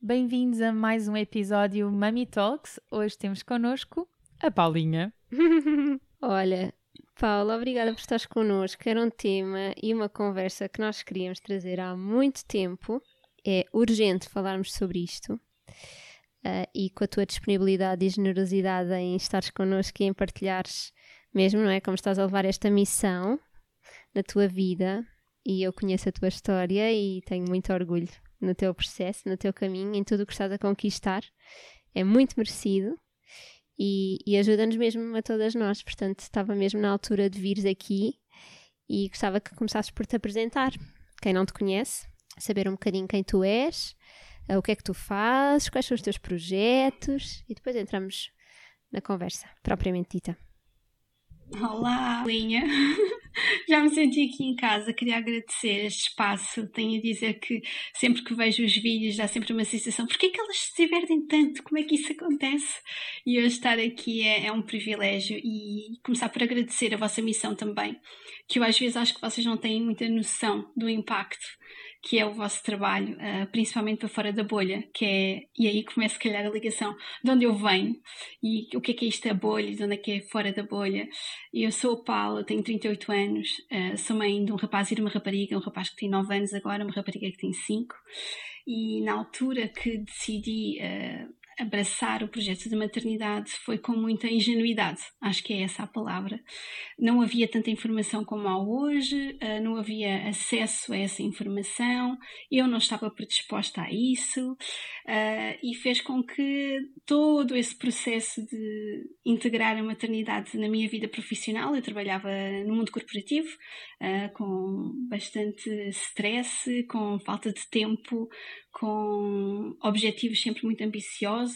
Bem-vindos a mais um episódio Mami Talks. Hoje temos connosco a Paulinha. Olha, Paula, obrigada por estares connosco. Era um tema e uma conversa que nós queríamos trazer há muito tempo. É urgente falarmos sobre isto. Uh, e com a tua disponibilidade e generosidade em estares connosco e em partilhares mesmo, não é? Como estás a levar esta missão na tua vida. E eu conheço a tua história e tenho muito orgulho no teu processo, no teu caminho, em tudo o que estás a conquistar. É muito merecido e, e ajuda-nos mesmo a todas nós. Portanto, estava mesmo na altura de vires aqui e gostava que começasses por te apresentar. Quem não te conhece, saber um bocadinho quem tu és, eh, o que é que tu fazes, quais são os teus projetos e depois entramos na conversa propriamente dita. Olá, Linha. Já me senti aqui em casa, queria agradecer este espaço. Tenho a dizer que sempre que vejo os vídeos dá sempre uma sensação: porquê é que elas se divertem tanto? Como é que isso acontece? E hoje estar aqui é, é um privilégio e começar por agradecer a vossa missão também, que eu às vezes acho que vocês não têm muita noção do impacto que é o vosso trabalho, uh, principalmente para fora da bolha, que é, e aí começa se calhar a ligação de onde eu venho e o que é que é isto a bolha, de onde é que é fora da bolha. Eu sou a Paula, tenho 38 anos, uh, sou mãe de um rapaz e de uma rapariga, um rapaz que tem 9 anos agora, uma rapariga que tem 5, e na altura que decidi uh, abraçar o projeto de maternidade foi com muita ingenuidade, acho que é essa a palavra. Não havia tanta informação como há hoje, eh, não havia acesso a essa informação, eu não estava predisposta a isso eh, e fez com que todo esse processo de integrar a maternidade na minha vida profissional, eu trabalhava no mundo corporativo, eh, com bastante stress, com falta de tempo, com objetivos sempre muito ambiciosos,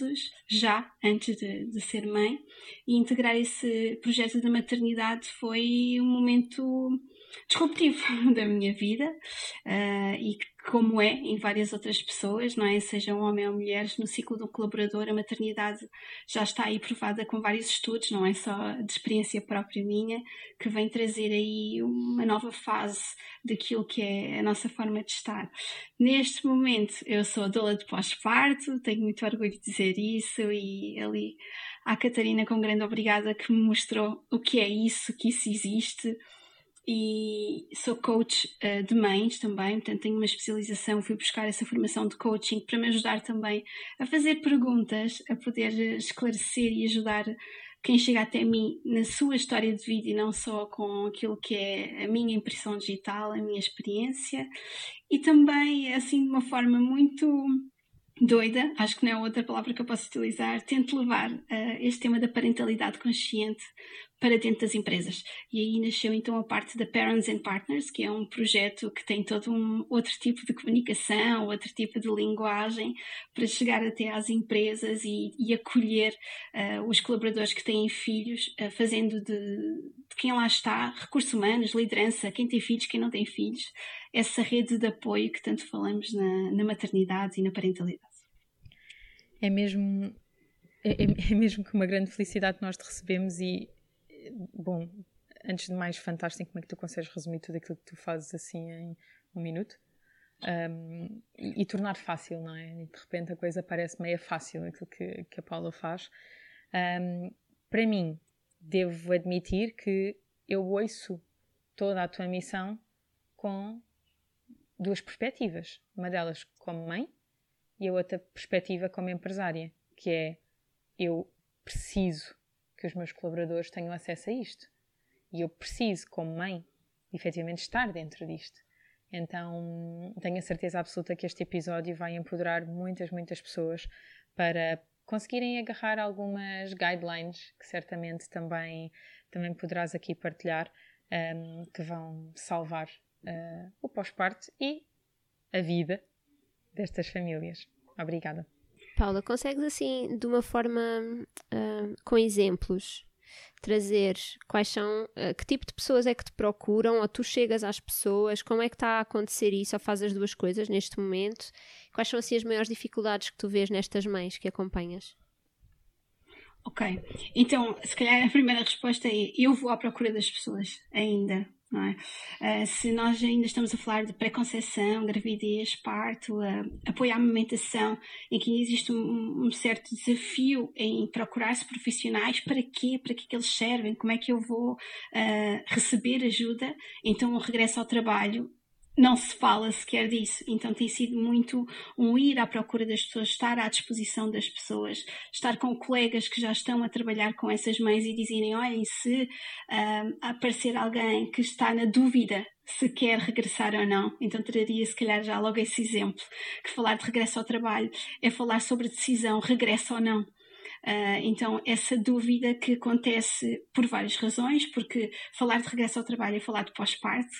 já antes de, de, ser mãe, e integrar esse projeto da maternidade foi um momento disruptivo da minha vida uh, e como é em várias outras pessoas, não é? Sejam homens ou mulheres, no ciclo do colaborador, a maternidade já está aí provada com vários estudos, não é só de experiência própria minha, que vem trazer aí uma nova fase daquilo que é a nossa forma de estar. Neste momento, eu sou doula de pós-parto, tenho muito orgulho de dizer isso e ali a Catarina com grande obrigada que me mostrou o que é isso, que isso existe e sou coach uh, de mães também, portanto tenho uma especialização, fui buscar essa formação de coaching para me ajudar também a fazer perguntas, a poder esclarecer e ajudar quem chega até mim na sua história de vida e não só com aquilo que é a minha impressão digital, a minha experiência. E também assim de uma forma muito doida, acho que não é outra palavra que eu posso utilizar, tento levar uh, este tema da parentalidade consciente para dentro das empresas. E aí nasceu então a parte da Parents and Partners, que é um projeto que tem todo um outro tipo de comunicação, outro tipo de linguagem para chegar até às empresas e, e acolher uh, os colaboradores que têm filhos, uh, fazendo de, de, quem lá está, recursos humanos, liderança, quem tem filhos, quem não tem filhos, essa rede de apoio que tanto falamos na, na maternidade e na parentalidade. É mesmo é, é, é, mesmo que uma grande felicidade que nós te recebemos e bom, antes de mais, fantástico como é que tu consegues resumir tudo aquilo que tu fazes assim em um minuto. Um, e, e, tornar fácil, não é? E de repente a coisa parece meio fácil, aquilo que, que a Paula faz. Um, para mim, devo admitir que eu ouço toda a tua missão com duas perspectivas. Uma delas como mãe e a outra perspectiva como empresária, que é eu preciso que os meus colaboradores tenham acesso a isto. E eu preciso, como mãe, efetivamente estar dentro disto. Então, tenho a certeza absoluta que este episódio vai empoderar muitas, muitas pessoas para conseguirem agarrar algumas guidelines que certamente também, também poderás aqui partilhar, um, que vão salvar uh, o pós-parto e a vida destas famílias. Obrigada. Paula, consegues assim, de uma forma uh, com exemplos, trazer quais são, uh, que tipo de pessoas é que te procuram, ou tu chegas às pessoas, como é que está a acontecer isso, ou fazes as duas coisas neste momento? Quais são assim as maiores dificuldades que tu vês nestas mães que acompanhas? Ok, então se calhar a primeira resposta é eu vou à procura das pessoas ainda, é? Uh, se nós ainda estamos a falar de pré-conceição, gravidez, parto, uh, apoio à amamentação, em que existe um, um certo desafio em procurar-se profissionais, para quê? Para que, que eles servem? Como é que eu vou uh, receber ajuda? Então, o regresso ao trabalho não se fala sequer disso. Então tem sido muito um ir à procura das pessoas, estar à disposição das pessoas, estar com colegas que já estão a trabalhar com essas mães e dizerem: olhem, se um, aparecer alguém que está na dúvida se quer regressar ou não, então traria se calhar já logo esse exemplo, que falar de regresso ao trabalho é falar sobre decisão, regresso ou não. Uh, então, essa dúvida que acontece por várias razões, porque falar de regresso ao trabalho é falar de pós-parto,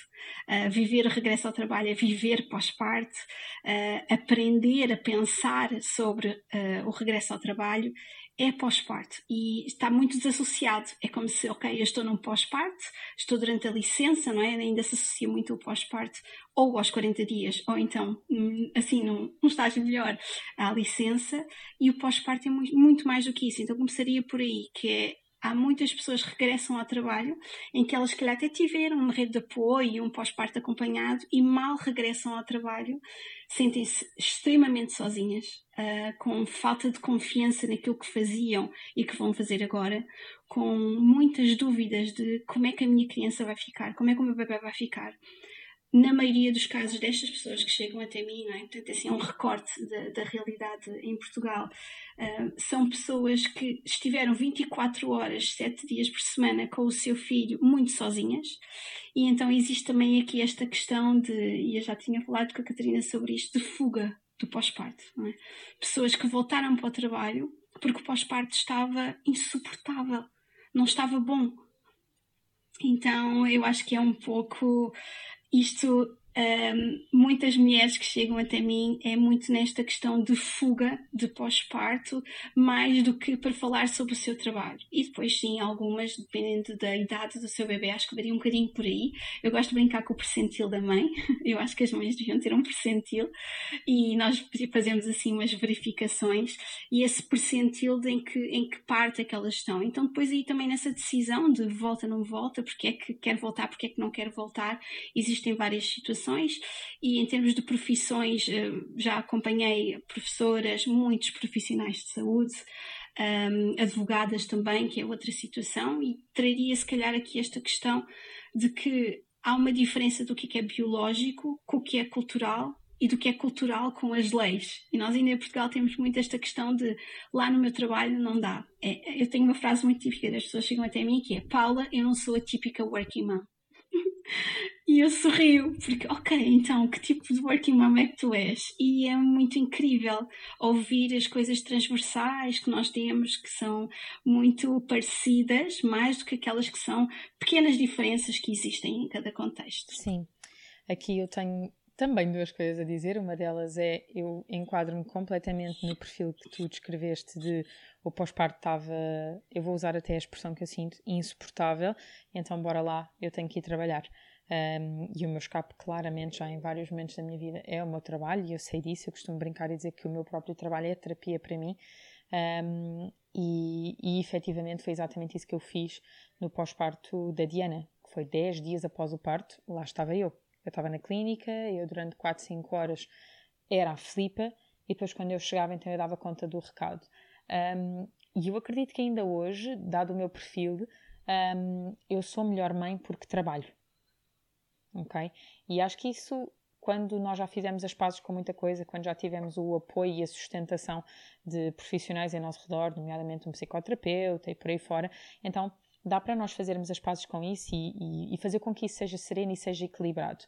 uh, viver o regresso ao trabalho é viver pós-parto, uh, aprender a pensar sobre o regresso ao trabalho é pós-parto e está muito desassociado. É como se, ok, eu estou num pós-parto, estou durante a licença, não é? Ainda se associa muito o pós-parto ou aos 40 dias, ou então, hum, assim, num, num estágio melhor, à licença, e o pós-parto é muito, muito mais do que isso. Então começaria por aí, que é há muitas pessoas que regressam ao trabalho em que elas, se calhar, até tiveram uma rede de apoio e um pós-parto acompanhado e mal regressam ao trabalho, sentem-se extremamente sozinhas, uh, com falta de confiança naquilo que faziam e que vão fazer agora, com muitas dúvidas de como é que a minha criança vai ficar, como é que o meu bebê vai ficar na maioria dos casos destas pessoas que chegam até mim, não é? Portanto, assim, é um recorte da, da realidade em Portugal. Uh, são pessoas que estiveram 24 horas, 7 dias por semana com o seu filho, muito sozinhas. E então existe também aqui esta questão de, e eu já tinha falado com a Catarina sobre isto, de fuga do pós-parto. É? Pessoas que voltaram para o trabalho porque o pós-parto estava insuportável, não estava bom. Então eu acho que é um pouco isto um, muitas mulheres que chegam até mim é muito nesta questão de fuga de pós-parto, mais do que para falar sobre o seu trabalho. E depois, sim, algumas, dependendo da idade do seu bebê, acho que varia um bocadinho por aí. Eu gosto de brincar com o percentil da mãe, eu acho que as mães deviam ter um percentil, e nós fazemos assim umas verificações, e esse percentil de em que, em que parte é que elas estão. Então, depois aí também nessa decisão de volta, não volta, porque é que quer voltar, porque é que não quer voltar, existem várias situações e em termos de profissões, eh, já acompanhei professoras, muitos profissionais de saúde, um, advogadas também, que é outra situação, e traria se calhar aqui esta questão de que há uma diferença do que é biológico com o que é cultural e do que é cultural com as leis. E nós ainda em Portugal temos muito esta questão de lá no meu trabalho não dá. É, eu tenho uma frase muito típica das pessoas chegam até mim que é Paula, eu não sou a típica working mom. E eu sorrio, porque, ok, então, que tipo de working mom é que tu és? E é muito incrível ouvir as coisas transversais que nós temos, que são muito parecidas, mais do que aquelas que são pequenas diferenças que existem em cada contexto. Sim, aqui eu tenho também duas coisas a dizer. Uma delas é eu enquadro-me completamente no perfil que tu descreveste de o pós-parto estava, eu vou usar até a expressão que eu sinto, insuportável, então bora lá, eu tenho que ir trabalhar. Um, e o meu escape, claramente, já em vários momentos da minha vida, é o meu trabalho, e eu sei disso. Eu costumo brincar e dizer que o meu próprio trabalho é terapia para mim. Um, e, e efetivamente foi exatamente isso que eu fiz no pós-parto da Diana, que foi 10 dias após o parto, lá estava eu. Eu estava na clínica, eu durante 4, 5 horas era a flipa, e depois quando eu chegava, então eu dava conta do recado. Um, e eu acredito que ainda hoje, dado o meu perfil, um, eu sou melhor mãe porque trabalho. Ok? E acho que isso, quando nós já fizemos as pazes com muita coisa, quando já tivemos o apoio e a sustentação de profissionais em nosso redor, nomeadamente um psicoterapeuta e por aí fora, então dá para nós fazermos as pazes com isso e, e, e fazer com que isso seja sereno e seja equilibrado.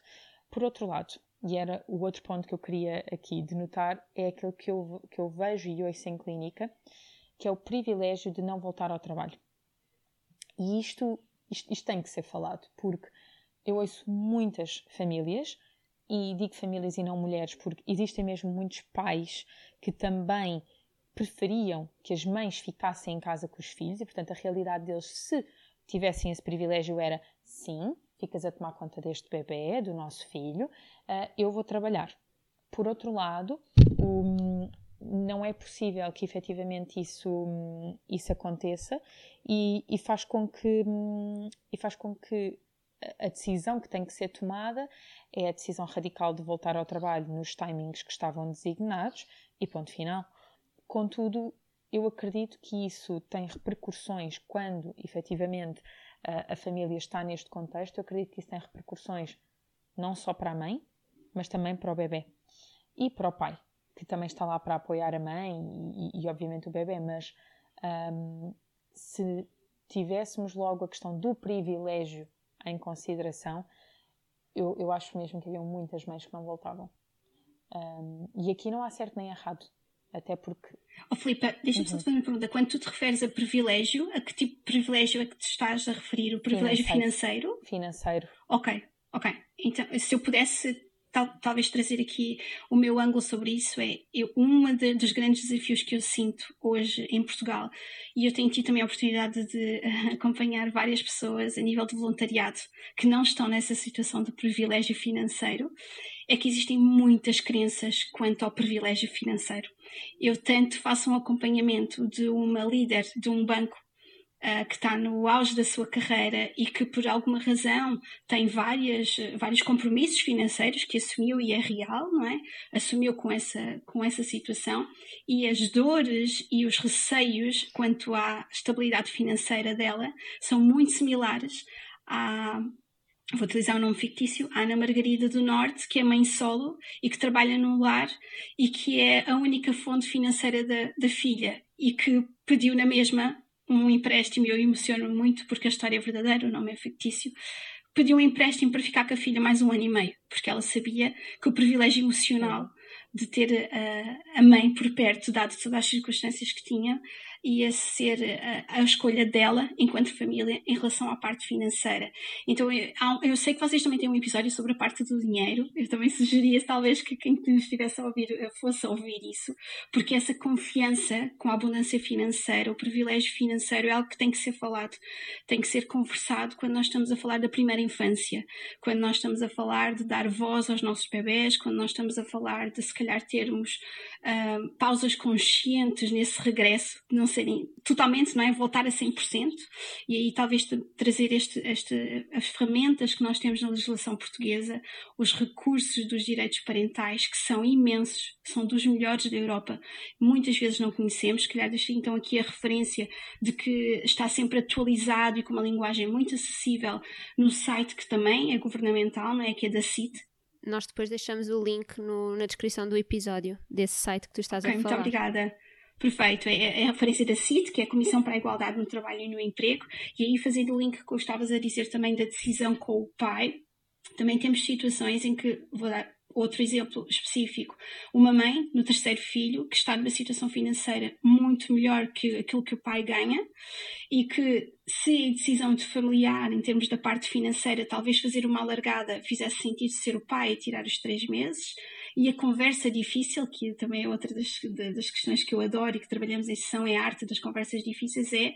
Por outro lado, e era o outro ponto que eu queria aqui denotar, é aquele que eu, que eu vejo e ouço em clínica, que é o privilégio de não voltar ao trabalho. E isto, isto, isto tem que ser falado, porque eu ouço muitas famílias, e digo famílias e não mulheres, porque existem mesmo muitos pais que também preferiam que as mães ficassem em casa com os filhos, e portanto a realidade deles, se tivessem esse privilégio, era sim, ficas a tomar conta deste bebê, do nosso filho, uh, eu vou trabalhar. Por outro lado, não é possível que efetivamente isso, isso aconteça e, e, faz com que, e faz com que a decisão que tem que ser tomada é a decisão radical de voltar ao trabalho nos timings que estavam designados e ponto final. Contudo, eu acredito que isso tem repercussões quando efetivamente a, a família está neste contexto. Eu acredito que isso tem repercussões não só para a mãe, mas também para o bebê e para o pai, que também está lá para apoiar a mãe e, e, obviamente o bebê. Mas um, se tivéssemos logo a questão do privilégio em consideração, eu, eu acho mesmo que haviam muitas mães que não voltavam. Um, e aqui não há certo nem errado. Até porque. Oh, Filipe, deixa-me uhum. só te fazer uma pergunta. Quando tu te referes a privilégio, a que tipo de privilégio é que te estás a referir? O privilégio financeiro? Financeiro. Ok, ok. Então, se eu pudesse tal, talvez trazer aqui o meu ângulo sobre isso é eu, um dos grandes desafios que eu sinto hoje em Portugal e eu tenho tido também a oportunidade de uh, acompanhar várias pessoas a nível de voluntariado que não estão nessa situação de privilégio financeiro é que existem muitas crenças quanto ao privilégio financeiro. Eu tanto faço um acompanhamento de uma líder de um banco que está no auge da sua carreira e que por alguma razão tem várias, vários compromissos financeiros que assumiu e é real, não é? Assumiu com essa, com essa situação e as dores e os receios quanto à estabilidade financeira dela são muito similares à, vou utilizar um nome fictício, Ana Margarida do Norte, que é mãe solo e que trabalha num lar e que é a única fonte financeira da, da filha e que pediu na mesma um empréstimo, e eu emociono muito porque a história é verdadeira, o nome é fictício, pediu um empréstimo para ficar com a filha mais um ano e meio, porque ela sabia que o privilégio emocional de ter a, a mãe por perto, dado todas as circunstâncias que tinha, ia ser a, a, escolha dela enquanto família em relação à parte financeira. Então eu, eu, sei que vocês também têm um episódio sobre a parte do dinheiro. Eu também sugeria talvez que quem estivesse a ouvir eh, fosse a ouvir isso, porque essa confiança com a abundância financeira, o privilégio financeiro é algo que tem que ser falado, tem que ser conversado quando nós estamos a falar da primeira infância, quando nós estamos a falar de dar voz aos nossos bebés, quando nós estamos a falar de se calhar termos uh, pausas conscientes nesse regresso, não serem totalmente, não é? Voltar a 100%. E aí talvez trazer este, este, as ferramentas que nós temos na legislação portuguesa, os recursos dos direitos parentais, que são imensos, são dos melhores da Europa. Muitas vezes não conhecemos, se calhar deixo então aqui a referência de que está sempre atualizado e com uma linguagem muito acessível no site que também é governamental, não é? Que é da CIT, nós depois deixamos o link no, na descrição do episódio desse site que tu estás okay, a falar. Muito obrigada. Perfeito, é, é a referência da CIT, que é a Comissão para a Igualdade no Trabalho e no Emprego, e aí fazendo o link que estavas a dizer também da decisão com o pai, também temos situações em que, vou dar outro exemplo específico, uma mãe no terceiro filho que está numa situação financeira muito melhor que aquilo que o pai ganha e que se a decisão de familiar em termos da parte financeira talvez fazer uma alargada fizesse sentido ser o pai a tirar os três meses, e a conversa difícil, que também é outra das, das questões que eu adoro e que trabalhamos em sessão, é a arte das conversas difíceis, é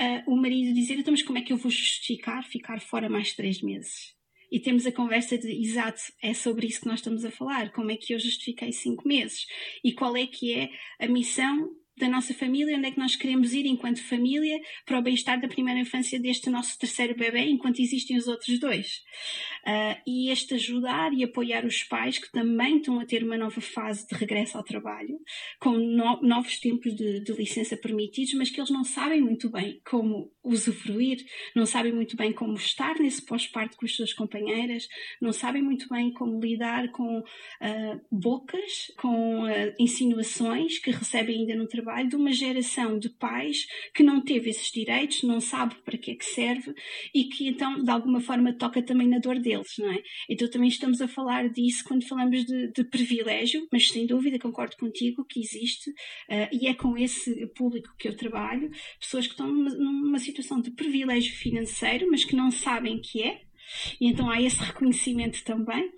uh, o marido dizer, então, mas como é que eu vou justificar ficar fora mais três meses? E temos a conversa de, exato, é sobre isso que nós estamos a falar. Como é que eu justifiquei cinco meses? E qual é que é a missão da nossa família, onde é que nós queremos ir enquanto família para o bem-estar da primeira infância deste nosso terceiro bebê, enquanto existem os outros dois. Uh, e este ajudar e apoiar os pais que também estão a ter uma nova fase de regresso ao trabalho, com no novos tempos de, de licença permitidos, mas que eles não sabem muito bem como usufruir, não sabem muito bem como estar nesse pós-parto com as suas companheiras, não sabem muito bem como lidar com uh, bocas, com uh, insinuações que recebem ainda no trabalho de uma geração de pais que não teve esses direitos, não sabe para que é que serve e que então de alguma forma toca também na dor deles, não é? Então também estamos a falar disso quando falamos de, de privilégio, mas sem dúvida concordo contigo que existe, uh, e é com esse público que eu trabalho, pessoas que estão numa, numa situação de privilégio financeiro, mas que não sabem que é, e então há esse reconhecimento também.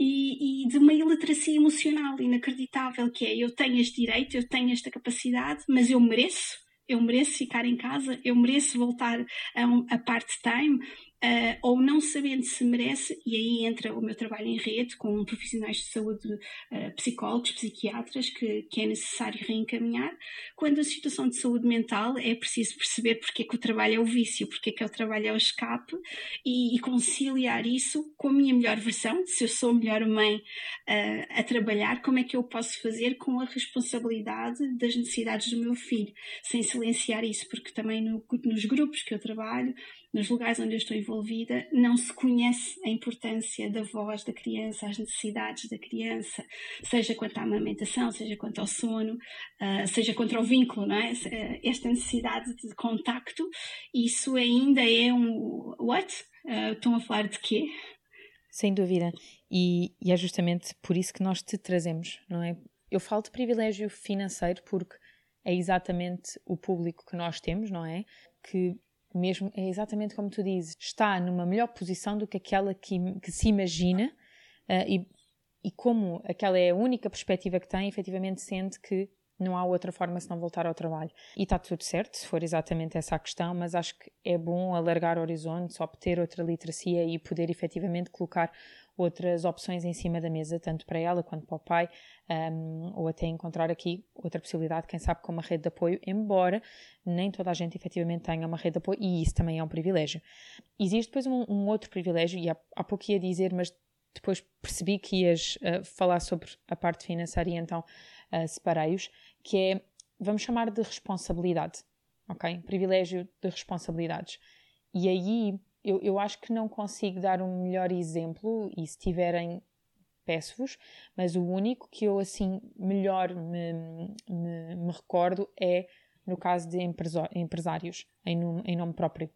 E, e, de uma iliteracia emocional inacreditável, que é eu tenho este direito, eu tenho esta capacidade, mas eu mereço, eu mereço ficar em casa, eu mereço voltar a, um, a part-time, uh, ou não sabendo se merece, e aí entra o meu trabalho em rede com profissionais de saúde, uh, psicólogos, psiquiatras, que, que é necessário reencaminhar. Quando a situação de saúde mental é preciso perceber porque é que o trabalho é o vício, porque é que o trabalho é o escape, e, e conciliar isso com a minha melhor versão, se eu sou a melhor mãe uh, a trabalhar, como é que eu posso fazer com a responsabilidade das necessidades do meu filho, sem silenciar isso, porque também no, nos grupos que eu trabalho, nos lugares onde eu estou envolvida, não se conhece a importância da voz da criança, as necessidades da criança, seja quanto à amamentação, seja quanto ao sono, uh, seja quanto ao vínculo, não é? Ah, esta necessidade de contacto, isso ainda é um. What? Uh, estão a falar de quê? Sem dúvida. E, e é justamente por isso que nós te trazemos, não é? Eu falo de privilégio financeiro porque é exatamente o público que nós temos, não é? Que mesmo é exatamente como tu dizes, está numa melhor posição do que aquela que, que se imagina uh, e, e como aquela é a única perspectiva que tem, efetivamente sente que não há outra forma senão voltar ao trabalho. E está tudo certo, se for exatamente essa a questão, mas acho que é bom alargar horizontes, obter outra literacia e poder efetivamente colocar outras opções em cima da mesa, tanto para ela quanto para o pai, um, ou até encontrar aqui outra possibilidade, quem sabe com uma rede de apoio, embora nem toda a gente efetivamente tenha uma rede de apoio, e isso também é um privilégio. Existe depois um, um outro privilégio, e há, há pouco ia dizer, mas depois percebi que ias uh, falar sobre a parte financeira e então uh, separei-os, que é, vamos chamar de responsabilidade, ok? Privilégio de responsabilidades. E aí eu, eu acho que não consigo dar um melhor exemplo, e se tiverem, peço-vos, mas o único que eu assim melhor me, me, me recordo é no caso de empresários em nome, em nome próprio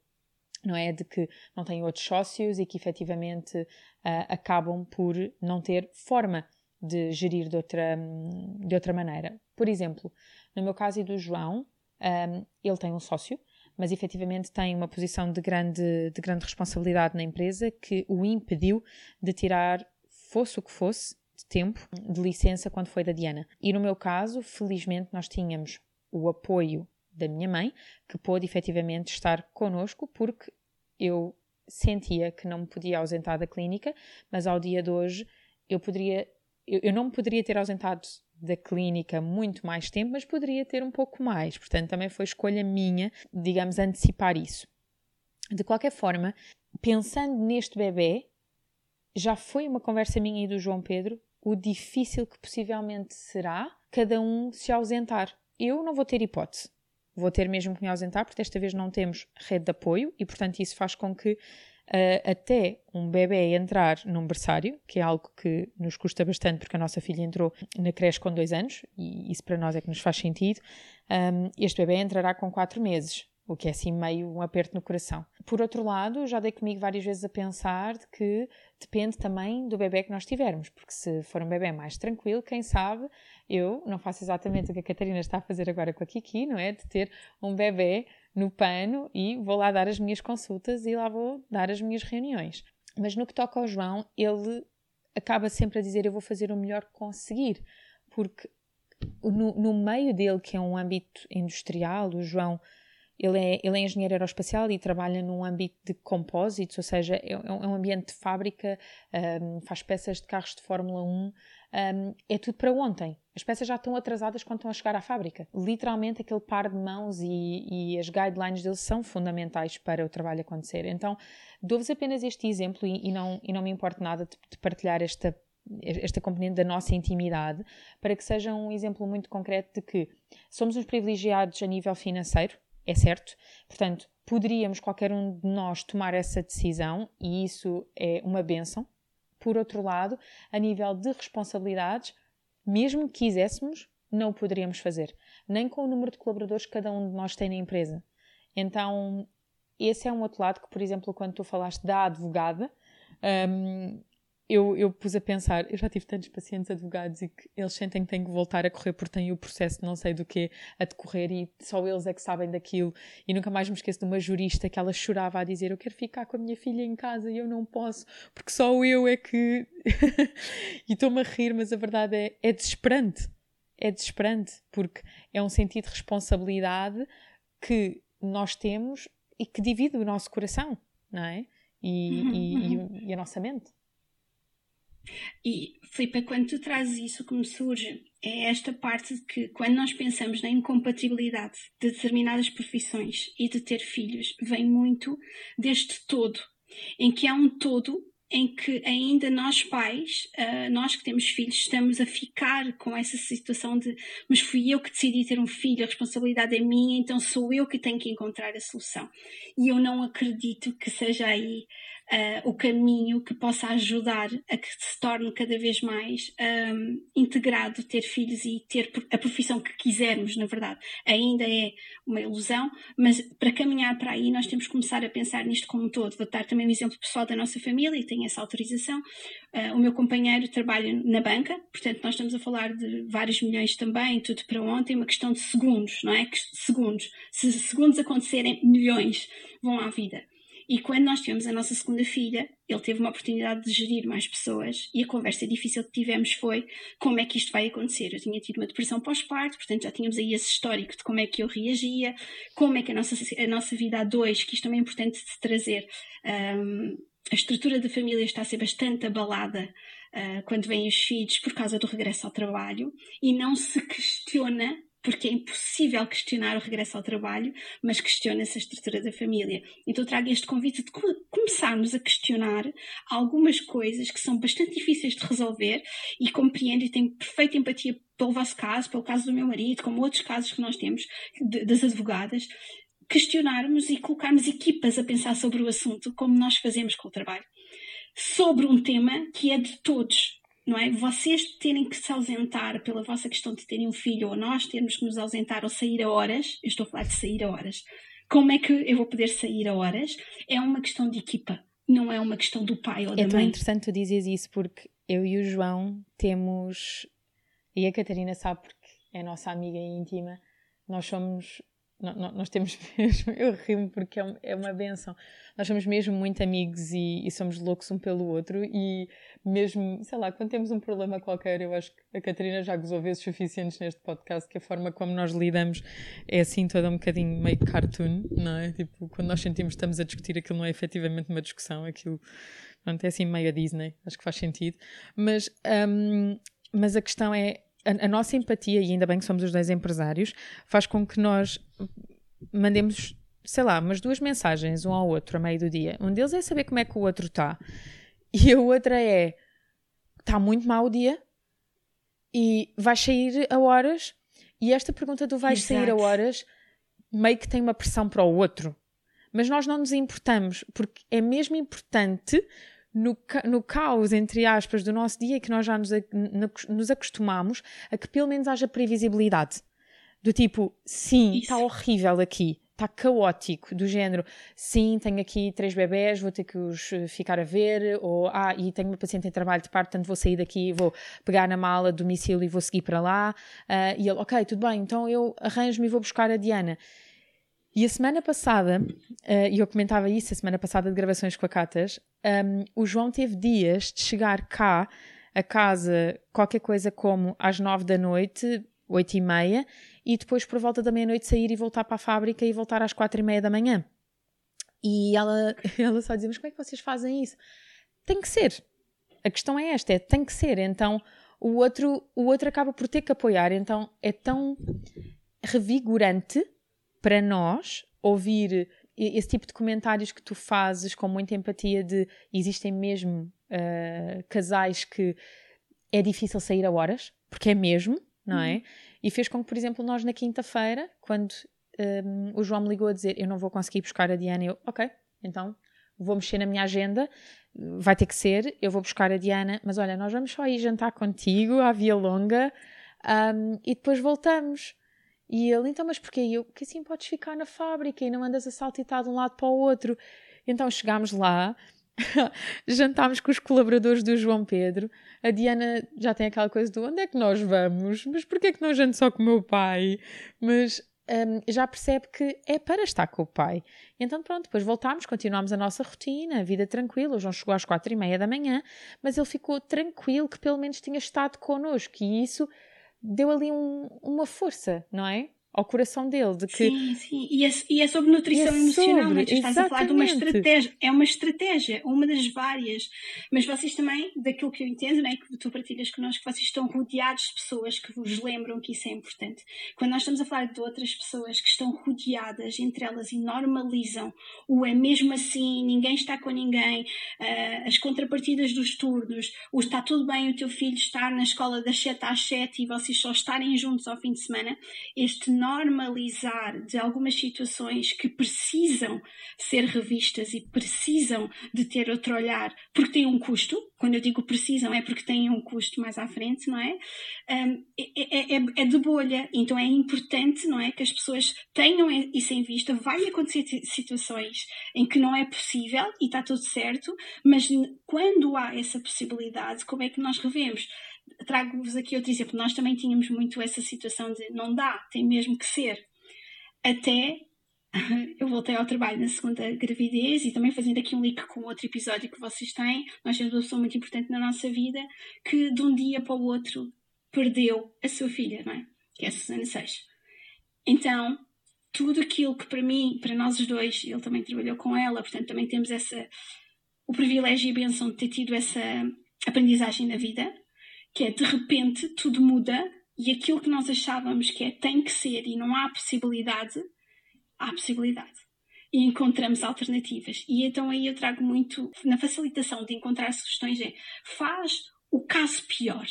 não é? De que não têm outros sócios e que efetivamente uh, acabam por não ter forma de gerir de outra, de outra maneira. Por exemplo, no meu caso e do João, um, ele tem um sócio mas efetivamente tem uma posição de grande, de grande responsabilidade na empresa que o impediu de tirar, fosse o que fosse, de tempo de licença quando foi da Diana. E no meu caso, felizmente, nós tínhamos o apoio da minha mãe, que pôde efetivamente estar connosco, porque eu sentia que não me podia ausentar da clínica, mas ao dia de hoje eu poderia, eu, eu não me poderia ter ausentado da clínica muito mais tempo, mas poderia ter um pouco mais. Portanto, também foi escolha minha, digamos, antecipar isso. De qualquer forma, pensando neste bebê, já foi uma conversa minha e do João Pedro o difícil que possivelmente será cada um se ausentar. Eu não vou ter hipótese. Vou ter mesmo que me ausentar, porque desta vez não temos rede de apoio e, portanto, isso faz com que uh, até um bebê entrar num berçário, que é algo que nos custa bastante porque a nossa filha entrou na creche com dois anos e isso para nós é que nos faz sentido. Um, este bebê entrará com quatro meses, o que é assim meio um aperto no coração. Por outro lado, já dei comigo várias vezes a pensar de que depende também do bebê que nós tivermos, porque se for um bebê mais tranquilo, quem sabe eu não faço exatamente o que a Catarina está a fazer agora com a Kiki, não é? De ter um bebê no pano e vou lá dar as minhas consultas e lá vou dar as minhas reuniões. Mas no que toca ao João, ele acaba sempre a dizer: Eu vou fazer o melhor que conseguir, porque no, no meio dele, que é um âmbito industrial, o João. Ele é, ele é engenheiro aeroespacial e trabalha num âmbito de compósitos, ou seja, é, é um ambiente de fábrica, um, faz peças de carros de Fórmula 1, um, é tudo para ontem. As peças já estão atrasadas quando estão a chegar à fábrica. Literalmente, aquele par de mãos e, e as guidelines deles são fundamentais para o trabalho acontecer. Então, dou-vos apenas este exemplo e, e, não, e não me importa nada de, de partilhar esta esta componente da nossa intimidade, para que seja um exemplo muito concreto de que somos uns privilegiados a nível financeiro, é certo, portanto, poderíamos qualquer um de nós tomar essa decisão e isso é uma benção, por outro lado, a nível de responsabilidades, mesmo que quiséssemos, não o poderíamos fazer, nem com o número de colaboradores que cada um de nós tem na empresa. Então, esse é um outro lado que, por exemplo, quando tu falaste da advogada, Um, eu, eu pus a pensar, eu já tive tantos pacientes advogados e que eles sentem que têm que voltar a correr porque têm o processo de não sei do que a decorrer e só eles é que sabem daquilo. E nunca mais me esqueço de uma jurista que ela chorava a dizer: Eu quero ficar com a minha filha em casa e eu não posso porque só eu é que. e estou-me a rir, mas a verdade é, é desesperante. É desesperante porque é um sentido de responsabilidade que nós temos e que divide o nosso coração, não é? E, e, e, e a nossa mente. E, Filipe, quando tu trazes isso, que me surge é esta parte de que, quando nós pensamos na incompatibilidade de determinadas profissões e de ter filhos, vem muito deste todo, em que há um todo em que ainda nós pais, uh, nós que temos filhos, estamos a ficar com essa situação de mas fui eu que decidi ter um filho, a responsabilidade é minha, então sou eu que tenho que encontrar a solução. E eu não acredito que seja aí uh, o caminho que possa ajudar a que se torne cada vez mais um, integrado ter filhos e ter a profissão que quisermos, na verdade. Ainda é uma ilusão, mas para caminhar para aí nós temos que começar a pensar nisto como um todo. Vou dar também um exemplo pessoal da nossa família e tenho essa autorização. Uh, o meu companheiro trabalha na banca, portanto nós estamos a falar de vários milhões também, tudo para ontem, uma questão de segundos, não é? Segundos. Se segundos acontecerem, milhões vão à vida. E quando nós tivemos a nossa segunda filha, ele teve uma oportunidade de gerir mais pessoas e a conversa difícil que tivemos foi como é que isto vai acontecer. Eu tinha tido uma depressão pós-parto, portanto já tínhamos aí esse histórico de como é que eu reagia, como é que a nossa, a nossa vida a dois, que isto também é importante de trazer. Um, a estrutura da família está a ser bastante abalada uh, quando vêm os filhos por causa do regresso ao trabalho e não se questiona porque é impossível questionar o regresso ao trabalho, mas questiona-se a estrutura da família. Então trago este convite de começarmos a questionar algumas coisas que são bastante difíceis de resolver e compreendo e tenho perfeita empatia pelo vosso caso, pelo caso do meu marido, como outros casos que nós temos de, das advogadas, questionarmos e colocarmos equipas a pensar sobre o assunto, como nós fazemos com o trabalho, sobre um tema que é de todos, não é? Vocês terem que se ausentar pela vossa questão de terem um filho ou nós termos que nos ausentar ou sair a horas, eu estou a falar de sair a horas. Como é que eu vou poder sair a horas? É uma questão de equipa, não é uma questão do pai ou da é mãe. É tão interessante tu dizes isso porque eu e o João temos, e a Catarina sabe porque é a nossa amiga íntima, nós somos nós temos mesmo, eu rimo porque é, é uma benção. Nós somos mesmo muito amigos e, e, somos loucos um pelo outro. E mesmo, sei lá, quando temos um problema qualquer, eu acho que a Catarina já gozou vezes suficientes neste podcast que a forma como nós lidamos é assim toda um bocadinho meio cartoon, não é? Tipo, quando nós sentimos que estamos a discutir aquilo, não é efetivamente uma discussão, aquilo pronto, é assim meio a Disney, acho que faz sentido. Mas, um, mas a questão é a, a, nossa empatia, e ainda bem que somos os dois empresários, faz com que nós mandemos, sei lá, umas duas mensagens um ao outro a meio do dia. Um deles é saber como é que o outro está, e a outra é: está muito mau o dia e vais sair a horas. E esta pergunta do vais Exato. sair a horas meio que tem uma pressão para o outro. Mas nós não nos importamos, porque é mesmo importante no, no caos, entre aspas, do nosso dia que nós já nos, nos acostumamos a que pelo menos haja previsibilidade. Do tipo, sim, está horrível aqui, está caótico, do género, sim, tenho aqui três bebés, vou ter que os eh, ficar a ver, ou, ah, e tenho uma paciente em trabalho de parto, portanto vou sair daqui, vou pegar na mala do domicílio e vou seguir para lá. Uh, e ele, ok, tudo bem, então eu arranjo-me e vou buscar a Diana. E a semana passada, uh, e eu comentava isso a semana passada de gravações com a Catas, um, o João teve dias de chegar cá a casa qualquer coisa como às nove da noite, oito e meia, e depois por volta da meia-noite sair e voltar para a fábrica e voltar às quatro e meia da manhã. E ela, ela só dizia, mas como é que vocês fazem isso? Tem que ser. A questão é esta, é tem que ser. Então o outro, o outro acaba por ter que apoiar. Então é tão revigorante para nós ouvir esse tipo de comentários que tu fazes com muita empatia de existem mesmo uh, casais que é difícil sair a horas, porque é mesmo, não é? Uhum. E fez com que, por exemplo, nós na quinta-feira, quando um, o João me ligou a dizer eu não vou conseguir buscar a Diana, eu, ok, então vou mexer na minha agenda, vai ter que ser, eu vou buscar a Diana, mas olha, nós vamos só ir jantar contigo à Via Longa um, e depois voltamos. E ele, então, mas porquê? E eu, que assim podes ficar na fábrica e não andas a saltitar de um lado para o outro. Então chegámos lá jantámos com os colaboradores do João Pedro. A Diana já tem aquela coisa do onde é que nós vamos? Mas porquê que não janto só com o meu pai? Mas um, já percebe que é para estar com o pai. Então pronto, depois voltámos, continuámos a nossa rotina, a vida tranquila. O João chegou às quatro e meia da manhã, mas ele ficou tranquilo que pelo menos tinha estado connosco e isso deu ali um, uma força, não é? Ao coração dele. De que... Sim, sim. E é, e é sobre nutrição é emocional, sobre, tu estás a falar de uma estratégia. É uma estratégia, uma das várias. Mas vocês também, daquilo que eu entendo, né, que tu partilhas connosco, vocês estão rodeados de pessoas que vos lembram que isso é importante. Quando nós estamos a falar de outras pessoas que estão rodeadas entre elas e normalizam o é mesmo assim, ninguém está com ninguém, uh, as contrapartidas dos turnos, o está tudo bem o teu filho estar na escola das 7 às 7 e vocês só estarem juntos ao fim de semana, este normalizar de algumas situações que precisam ser revistas e precisam de ter outro olhar, porque têm um custo. Quando eu digo precisam, é porque têm um custo mais à frente, não é? Um, é, é, é, é de bolha, então é importante, não é? Que as pessoas tenham isso em vista. Vai acontecer situações em que não é possível e está tudo certo, mas quando há essa possibilidade, como é que nós revemos? Trago-vos aqui outro exemplo. Nós também tínhamos muito essa situação de não dá, tem mesmo que ser. Até eu voltei ao trabalho na segunda gravidez e também fazendo aqui um link com outro episódio que vocês têm. Nós temos uma pessoa muito importante na nossa vida que de um dia para o outro perdeu a sua filha, não é? Que é a Susana Seixas. Então, tudo aquilo que para mim, para nós os dois, ele também trabalhou com ela, portanto também temos essa o privilégio e a benção de ter tido essa aprendizagem na vida que é de repente tudo muda e aquilo que nós achávamos que é tem que ser e não há possibilidade, há possibilidade. E encontramos alternativas. E então aí eu trago muito, na facilitação de encontrar sugestões, é faz o caso pior.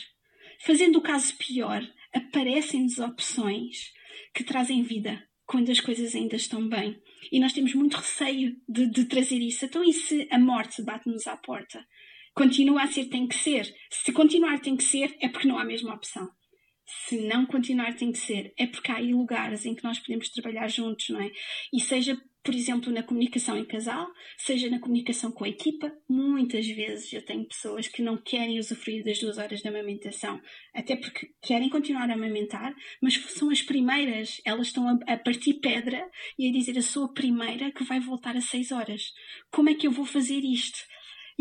Fazendo o caso pior, aparecem-nos opções que trazem vida quando as coisas ainda estão bem. E nós temos muito receio de, de trazer isso. Então, e se a morte bate-nos à porta? Continua a ser tem que ser. Se continuar tem que ser, é porque não há a mesma opção. Se não continuar tem que ser, é porque há aí lugares em que nós podemos trabalhar juntos, não é? E seja, por exemplo, na comunicação em casal, seja na comunicação com a equipa, muitas vezes eu tenho pessoas que não querem usufruir das duas horas de amamentação, até porque querem continuar a amamentar, mas são as primeiras, elas estão a, partir pedra e a dizer a sou a primeira que vai voltar a seis horas. Como é que eu vou fazer isto?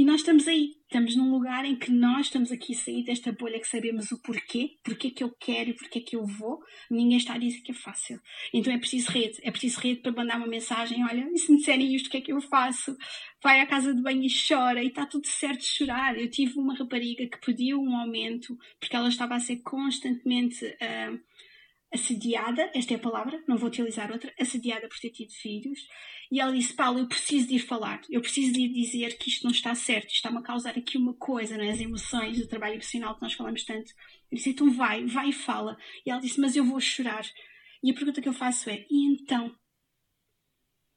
E nós estamos aí, estamos num lugar em que nós estamos aqui sair desta bolha que sabemos o porquê, porquê que eu quero e porquê que eu vou. Ninguém está a dizer que é fácil. Então é preciso rede, é preciso rede para mandar uma mensagem: olha, e se me disserem isto, o que é que eu faço? Vai à casa de banho e chora, e está tudo certo chorar. Eu tive uma rapariga que pediu um aumento porque ela estava a ser constantemente. Uh, assediada, esta é a palavra, não vou utilizar outra, assediada por ter tido filhos, e ela disse: Paulo, eu preciso de ir falar, eu preciso de ir dizer que isto não está certo, isto está-me a causar aqui uma coisa, não é? as emoções, o trabalho emocional que nós falamos tanto. Eu disse: então vai, vai e fala. E ela disse: mas eu vou chorar. E a pergunta que eu faço é: e então?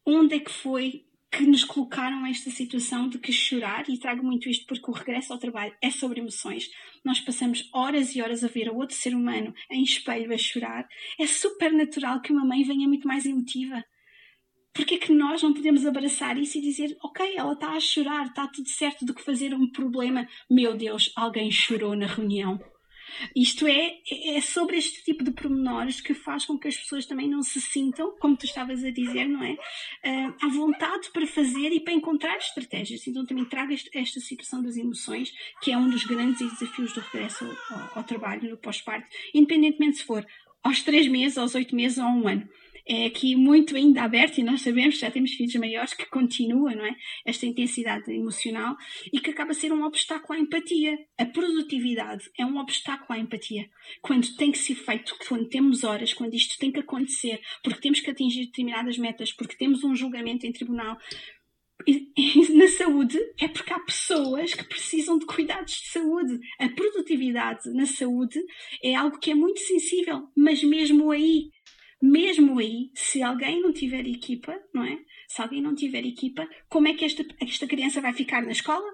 Onde é que foi que nos colocaram esta situação de que chorar, e trago muito isto porque o regresso ao trabalho é sobre emoções. Nós passamos horas e horas a ver a outro ser humano em espelho a chorar. É super natural que uma mãe venha muito mais emotiva. Porque é que nós não podemos abraçar isso e dizer, ok, ela está a chorar, está tudo certo do que fazer um problema. Meu Deus, alguém chorou na reunião. Isto é, é sobre este tipo de pormenores que faz com que as pessoas também não se sintam, como tu estavas a dizer, não é? Uh, à vontade para fazer e para encontrar estratégias. Então também este, esta situação das emoções, que é um dos grandes desafios do regresso ao, ao trabalho no pós-parto, independentemente se for aos três meses, aos oito meses ou a um ano é aqui muito ainda aberto e nós sabemos já temos filhos maiores que continua, não é? Esta intensidade emocional e que acaba a ser um obstáculo à empatia. A produtividade é um obstáculo à empatia. Quando tem que ser feito, quando temos horas, quando isto tem que acontecer, porque temos que atingir determinadas metas, porque temos um julgamento em tribunal, na saúde é porque há pessoas que precisam de cuidados de saúde. A produtividade na saúde é algo que é muito sensível, mas mesmo aí mesmo aí, se alguém não tiver equipa, não é? Se alguém não tiver equipa, como é que esta, esta criança vai ficar na escola?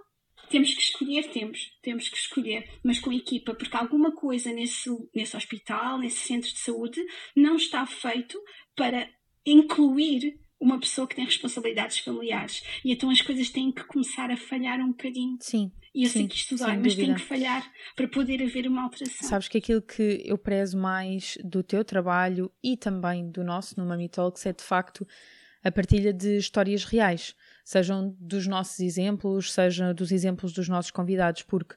Temos que escolher, temos, temos que escolher, mas com equipa, porque alguma coisa nesse, nesse hospital, nesse centro de saúde, não está feito para incluir uma pessoa que tem responsabilidades familiares. E então as coisas têm que começar a falhar um bocadinho. Sim. E eu sim, sei que dói, mas tem que falhar para poder haver uma alteração. Sabes que aquilo que eu prezo mais do teu trabalho e também do nosso no Mami Talks é de facto a partilha de histórias reais, sejam dos nossos exemplos, sejam dos exemplos dos nossos convidados, porque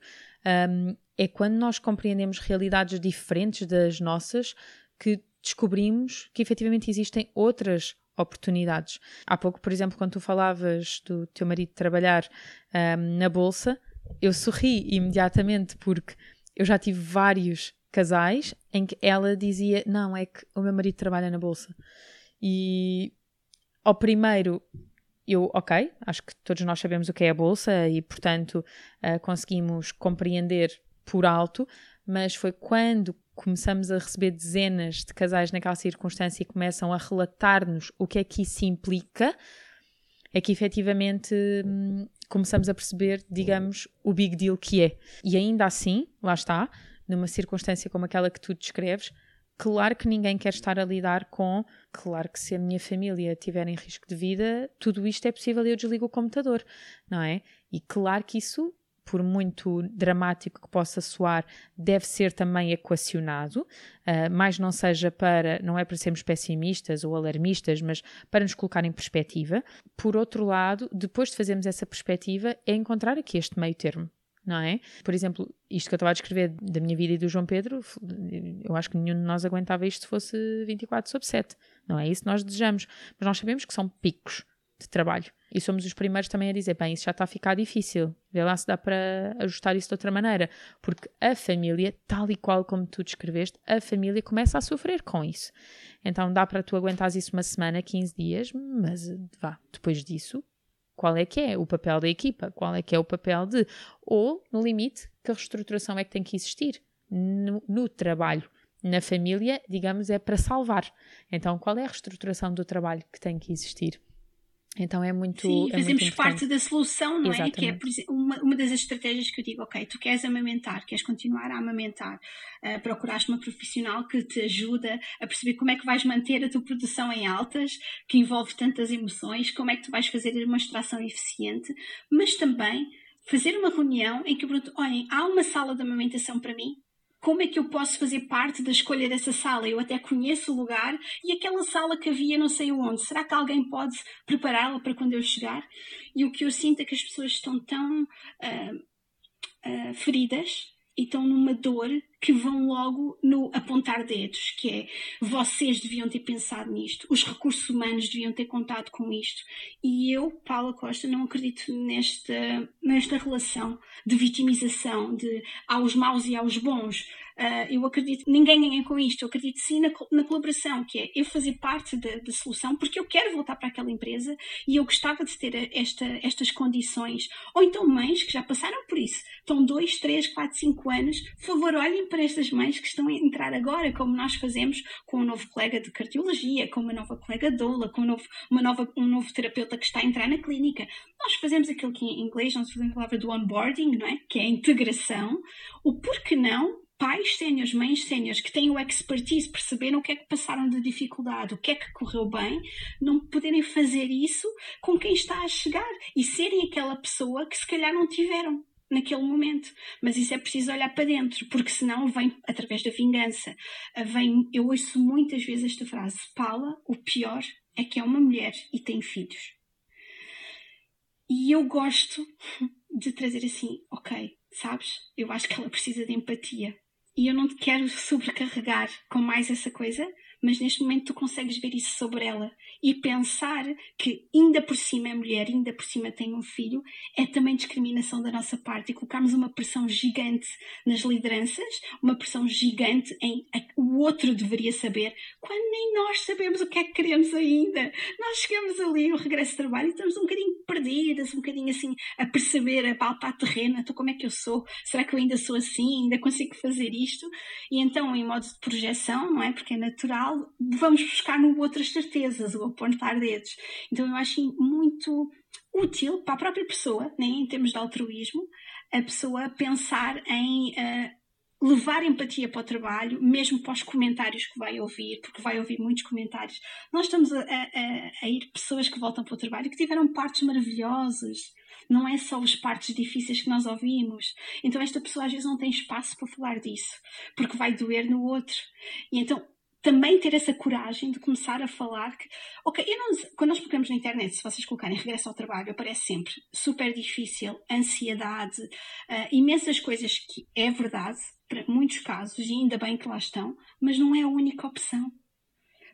um, é quando nós compreendemos realidades diferentes das nossas que descobrimos que efetivamente existem outras oportunidades. Há pouco, por exemplo, quando tu falavas do teu marido trabalhar um, na bolsa, eu sorri imediatamente porque eu já tive vários casais em que ela dizia: Não, é que o meu marido trabalha na bolsa. E ao primeiro, eu, ok, acho que todos nós sabemos o que é a bolsa e, portanto, uh, conseguimos compreender por alto, mas foi quando começamos a receber dezenas de casais naquela circunstância e começam a relatar-nos o que é que isso implica, é que efetivamente hum, começamos a perceber, digamos, o big deal que é. E ainda assim, lá está, numa circunstância como aquela que tu descreves, claro que ninguém quer estar a lidar com, claro que se a minha família tiver em risco de vida, tudo isto é possível e eu desligo o computador, não é? E claro que isso por muito dramático que possa soar, deve ser também equacionado, uh, mais não seja para, não é para sermos pessimistas ou alarmistas, mas para nos colocar em perspectiva. Por outro lado, depois de fazermos essa perspectiva, é encontrar aqui este meio termo. Não é? Por exemplo, isto que eu estava a descrever da minha vida e do João Pedro, eu acho que nenhum de nós aguentava isto se fosse 24 sobre 7. Não é isso que nós desejamos. Mas nós sabemos que são picos de trabalho. E somos os primeiros também a dizer: bem, isso já está a ficar difícil, vê lá se dá para ajustar isso de outra maneira. Porque a família, tal e qual como tu descreveste, a família começa a sofrer com isso. Então dá para tu aguentares isso uma semana, 15 dias, mas vá, depois disso, qual é que é o papel da equipa? Qual é que é o papel de. Ou, no limite, que reestruturação é que tem que existir no, no trabalho? Na família, digamos, é para salvar. Então, qual é a reestruturação do trabalho que tem que existir? Então é muito. Sim, é fazemos muito parte da solução, não Exatamente. é? Que é por exemplo, uma, uma das estratégias que eu digo, ok, tu queres amamentar, queres continuar a amamentar, uh, procuraste uma profissional que te ajuda a perceber como é que vais manter a tua produção em altas, que envolve tantas emoções, como é que tu vais fazer uma extração eficiente, mas também fazer uma reunião em que, pronto, olhem, há uma sala de amamentação para mim, como é que eu posso fazer parte da escolha dessa sala? Eu até conheço o lugar e aquela sala que havia não sei onde. Será que alguém pode prepará-la para quando eu chegar? E o que eu sinto é que as pessoas estão tão uh, uh, feridas e estão numa dor que vão logo no apontar dedos, que é vocês deviam ter pensado nisto, os recursos humanos deviam ter contado com isto. E eu, Paula Costa, não acredito nesta, nesta relação de vitimização, de aos maus e aos bons. Uh, eu acredito, ninguém ganha com isto, eu acredito sim na, na colaboração, que é eu fazer parte da, solução, porque eu quero voltar para aquela empresa e eu gostava de ter esta, estas condições. Ou então mães que já passaram por isso, estão dois, três, quatro, cinco anos, por favor, olhem para estas mães que estão a entrar agora, como nós fazemos com um novo colega de cardiologia, com uma nova colega doula, com um novo, uma nova, um novo terapeuta que está a entrar na clínica. Nós fazemos aquilo que em inglês nós fazemos a palavra do onboarding, não é? Que é a integração. O porquê não pais séniores, mães séniores que têm o expertise, perceberam o que é que passaram de dificuldade, o que é que correu bem, não poderem fazer isso com quem está a chegar e serem aquela pessoa que se calhar não tiveram naquele momento. Mas isso é preciso olhar para dentro, porque senão vem através da vingança. Vem, eu ouço muitas vezes esta frase: Paula, o pior é que é uma mulher e tem filhos. E eu gosto de trazer assim, ok, sabes? Eu acho que ela precisa de empatia e eu não te quero sobrecarregar com mais essa coisa, mas neste momento tu consegues ver isso sobre ela e pensar que ainda por cima é mulher, ainda por cima tem um filho, é também discriminação da nossa parte e colocarmos uma pressão gigante nas lideranças, uma pressão gigante em o outro deveria saber, quando nem nós sabemos o que é que queremos ainda. Nós chegamos ali, o regresso de trabalho, e estamos um bocadinho perdidas, um bocadinho assim a perceber, a palpar terreno, então como é que eu sou? Será que eu ainda sou assim? Ainda consigo fazer isto? E então, em modo de projeção, não é? Porque é natural, vamos buscar no outras certezas, o apontar dedos. Então eu acho muito útil para a própria pessoa, né, em termos de altruísmo, a pessoa pensar em uh, levar empatia para o trabalho, mesmo para os comentários que vai ouvir, porque vai ouvir muitos comentários. Nós estamos a, a, a ir pessoas que voltam para o trabalho que tiveram partes maravilhosas. Não é só as partes difíceis que nós ouvimos. Então esta pessoa às vezes não tem espaço para falar disso, porque vai doer no outro. E então também ter essa coragem de começar a falar que, ok, eu não, quando nós procuramos na internet, se vocês colocarem regresso ao trabalho, aparece sempre super difícil, ansiedade, uh, imensas coisas que é verdade, para muitos casos, e ainda bem que lá estão, mas não é a única opção.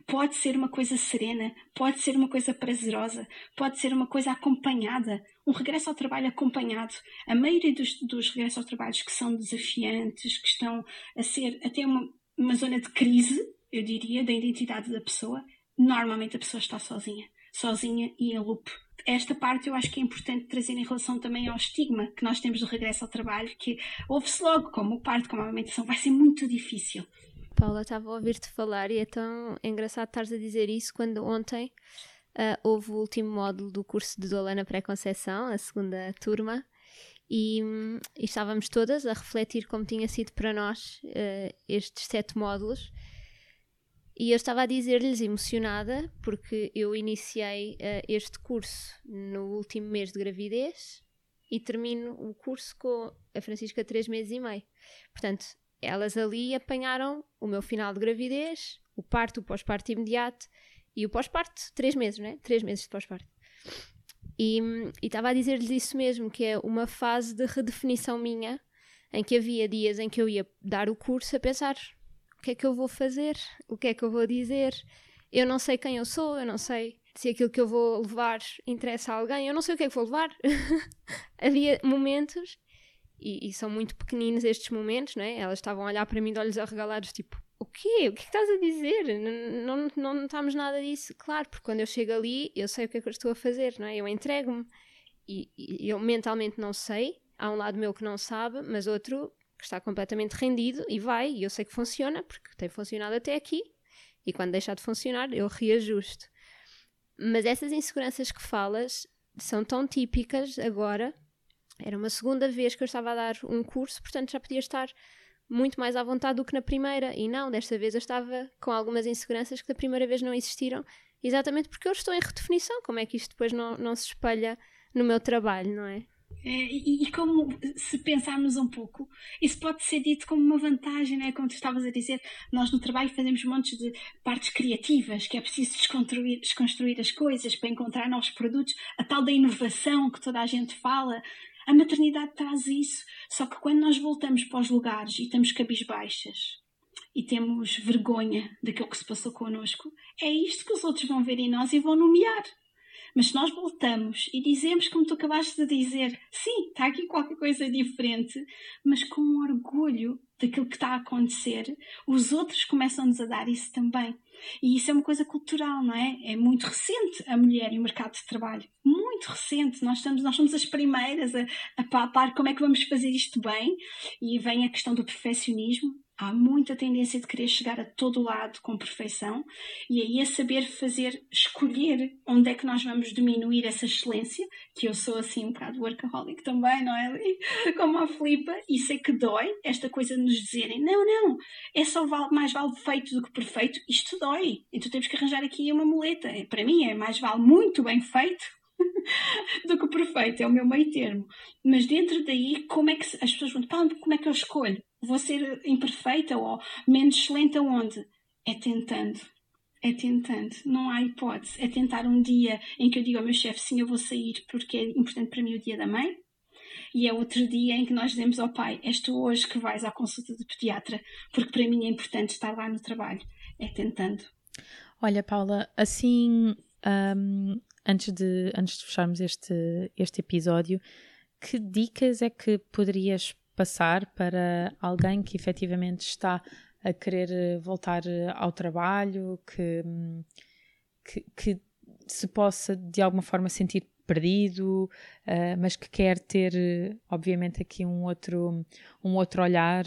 Pode ser uma coisa serena, pode ser uma coisa prazerosa, pode ser uma coisa acompanhada, um regresso ao trabalho acompanhado. A maioria dos, dos regressos ao trabalho que são desafiantes, que estão a ser até uma, uma zona de crise, eu diria, da identidade da pessoa, normalmente a pessoa está sozinha. Sozinha e em loop. Esta parte eu acho que é importante trazer em relação também ao estigma que nós temos do regresso ao trabalho, que ouve-se logo como o parto, como a amamentação, vai ser muito difícil. Paula, estava a ouvir-te falar e é tão engraçado estares a dizer isso quando ontem uh, houve o último módulo do curso de Doula na Pré-Conceição, a segunda turma, e, e, estávamos todas a refletir como tinha sido para nós uh, estes sete módulos e eu estava a dizer-lhes emocionada porque eu iniciei uh, este curso no último mês de gravidez e termino o curso com a Francisca três meses e meio. Portanto, elas ali apanharam o meu final de gravidez, o parto, o pós-parto imediato e o pós-parto, três meses, né? Três meses de pós-parto. E estava a dizer-lhes isso mesmo, que é uma fase de redefinição minha, em que havia dias em que eu ia dar o curso a pensar o que é que eu vou fazer? O que é que eu vou dizer? Eu não sei quem eu sou, eu não sei se aquilo que eu vou levar interessa a alguém, eu não sei o que é que vou levar. Havia momentos, e, e, são muito pequeninos estes momentos, não é? Elas estavam a olhar para mim de olhos arregalados, tipo, o quê? O que é que estás a dizer? Não, não, não, estamos nada disso. Claro, porque quando eu chego ali, eu sei o que é que eu estou a fazer, não é? Eu entrego-me. E, e eu mentalmente não sei, há um lado meu que não sabe, mas outro que está completamente rendido e vai, e eu sei que funciona, porque tem funcionado até aqui, e quando deixar de funcionar, eu reajusto. Mas essas inseguranças que falas são tão típicas agora. Era uma segunda vez que eu estava a dar um curso, portanto já podia estar muito mais à vontade do que na primeira. E não, desta vez eu estava com algumas inseguranças que da primeira vez não existiram, exatamente porque eu estou em redefinição. Como é que isto depois não, não se espelha no meu trabalho, não é? É, e, e, como se pensarmos um pouco, isso pode ser dito como uma vantagem, né? como tu estavas a dizer, nós no trabalho fazemos montes de partes criativas, que é preciso desconstruir, desconstruir as coisas para encontrar novos produtos, a tal da inovação que toda a gente fala. A maternidade traz isso, só que quando nós voltamos para os lugares e estamos cabisbaixas e temos vergonha daquilo que se passou connosco, é isto que os outros vão ver em nós e vão nomear. Mas se nós voltamos e dizemos, como tu acabaste de dizer, sim, está aqui qualquer coisa diferente, mas com orgulho daquilo que está a acontecer, os outros começam-nos a dar isso também. E isso é uma coisa cultural, não é? É muito recente a mulher e o mercado de trabalho. Muito recente. Nós, estamos, nós somos as primeiras a, a papar como é que vamos fazer isto bem. E vem a questão do perfeccionismo há muita tendência de querer chegar a todo lado com perfeição e aí é saber fazer, escolher onde é que nós vamos diminuir essa excelência, que eu sou assim um bocado workaholic também, não é? Como a Filipa, isso é que dói, esta coisa de nos dizerem, não, não, é só mais vale feito do que perfeito, isto dói. Então temos que arranjar aqui uma muleta. Para mim é mais vale muito bem feito do que perfeito, é o meu meio termo. Mas dentro daí, como é que as pessoas vão, como é que eu escolho? Vou ser imperfeita ou menos excelente aonde? É tentando. É tentando. Não há hipótese. É tentar um dia em que eu digo ao meu chefe, sim, eu vou sair porque é importante para mim o dia da mãe. E é outro dia em que nós dizemos ao pai, és tu hoje que vais à consulta do pediatra, porque para mim é importante estar lá no trabalho. É tentando. Olha, Paula, assim, um, antes, de, antes de fecharmos este, este episódio, que dicas é que poderias passar para alguém que efetivamente está a querer eh, voltar eh, ao trabalho, que, hum, que, que se possa de alguma forma sentir perdido, uh, mas que quer ter, obviamente, aqui um outro, um outro olhar.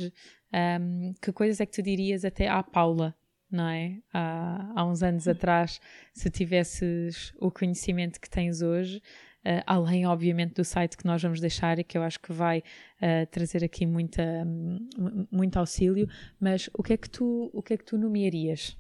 Um, que coisas é que tu dirias até à Paula, não é? Há, há uns anos atrás, se tivesses o conhecimento que tens hoje, uh, além, obviamente, do site que nós vamos deixar e que eu acho que vai uh, trazer aqui muita, um, muito auxílio. Mas o que é que tu, o que é que tu nomearias?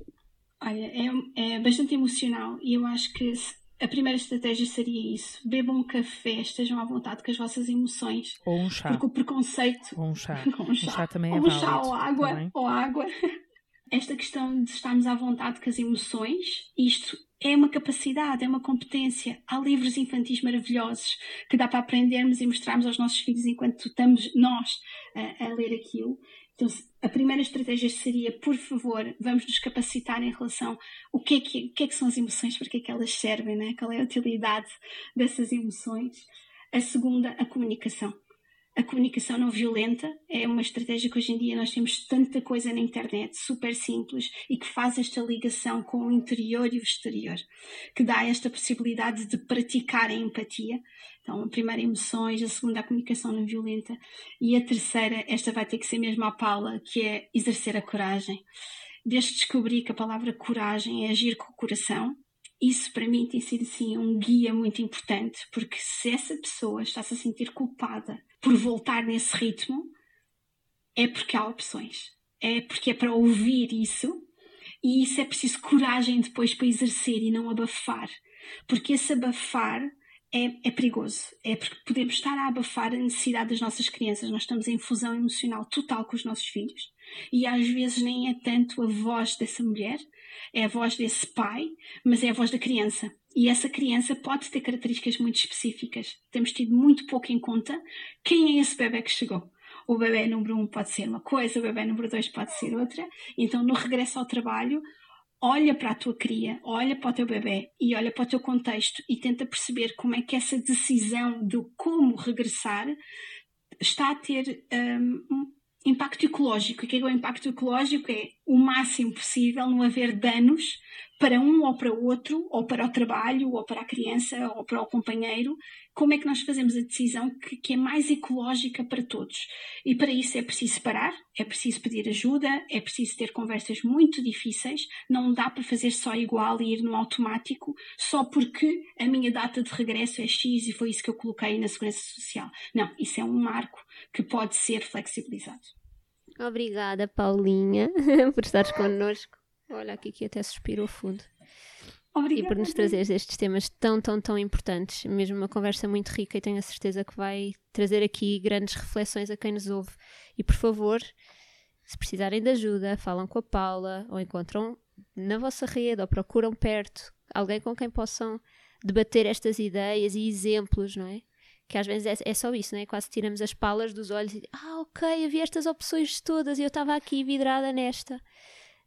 Olha, é, é bastante emocional e eu acho que a primeira estratégia seria isso: bebam um café, estejam à vontade com as vossas emoções. Ou um chá. Porque o preconceito. Ou um chá. um chá, um chá também é ou um válido. chá ou água. Também. Ou água. Esta questão de estarmos à vontade com as emoções, isto é uma capacidade, é uma competência. Há livros infantis maravilhosos que dá para aprendermos e mostrarmos aos nossos filhos enquanto estamos nós a, a ler aquilo. Então, a primeira estratégia seria, por favor, vamos nos capacitar em relação ao que é que, que, é que são as emoções, para que é que elas servem, né? qual é a utilidade dessas emoções. A segunda, a comunicação. A comunicação não violenta é uma estratégia que hoje em dia nós temos tanta coisa na internet, super simples, e que faz esta ligação com o interior e o exterior, que dá esta possibilidade de praticar a empatia. Então, a primeira, emoções, a segunda, a comunicação não violenta, e a terceira, esta vai ter que ser mesmo a Paula, que é exercer a coragem. Desde descobri que a palavra coragem é agir com o coração, isso para mim tem sido assim um guia muito importante, porque se essa pessoa está-se a sentir culpada por voltar nesse ritmo, é porque há opções. É porque é para ouvir isso e isso é preciso coragem depois para exercer e não abafar. Porque esse abafar é, é, perigoso. É porque podemos estar a abafar a necessidade das nossas crianças. Nós estamos em fusão emocional total com os nossos filhos. E às vezes nem é tanto a voz dessa mulher, é a voz desse pai, mas é a voz da criança. E essa criança pode ter características muito específicas. Temos tido muito pouco em conta quem é esse bebê que chegou. O bebê número um pode ser uma coisa, o bebê número dois pode ser outra. Então, no regresso ao trabalho, olha para a tua cria, olha para o teu bebê e olha para o teu contexto e tenta perceber como é que essa decisão de como regressar está a ter um, impacto ecológico. O que é, que é o impacto ecológico? É o máximo possível não haver danos para um ou para o outro, ou para o trabalho, ou para a criança, ou para o companheiro. Como é que nós fazemos a decisão que, que é mais ecológica para todos? E para isso é preciso parar, é preciso pedir ajuda, é preciso ter conversas muito difíceis. Não dá para fazer só igual e ir no automático, só porque a minha data de regresso é X e foi isso que eu coloquei na Segurança Social. Não, isso é um marco que pode ser flexibilizado. Obrigada, Paulinha, por estares connosco. Olha, aqui que até suspirou fundo. Obrigada. E por nos trazeres estes temas tão, tão, tão importantes. Mesmo uma conversa muito rica e tenho a certeza que vai trazer aqui grandes reflexões a quem nos ouve. E por favor, se precisarem de ajuda, falam com a Paula ou encontram na vossa rede ou procuram perto alguém com quem possam debater estas ideias e exemplos, não é? Que às vezes é, é só isso, não é? Quase tiramos as palas dos olhos e ah, ok, havia estas opções todas e eu estava aqui vidrada nesta.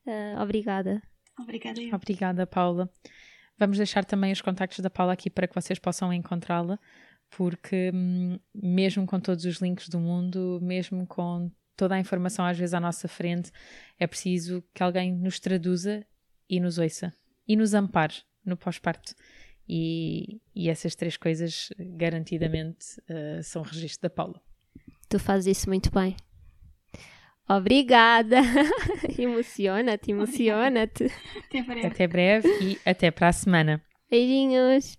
Uh, obrigada. Obrigada. Eu. Obrigada, Paula. Vamos deixar também os contactos da Paula aqui para que vocês possam encontrá-la, porque hum, mesmo com todos os links do mundo, mesmo com toda a informação às vezes à nossa frente, é preciso que alguém nos traduza e nos ouça e nos ampare no pós-parto. E, e, essas três coisas garantidamente uh, são registro da Paula. Tu fazes isso muito bem. Obrigada! emociona-te, emociona-te. Até breve. Até breve e até para a semana. Beijinhos!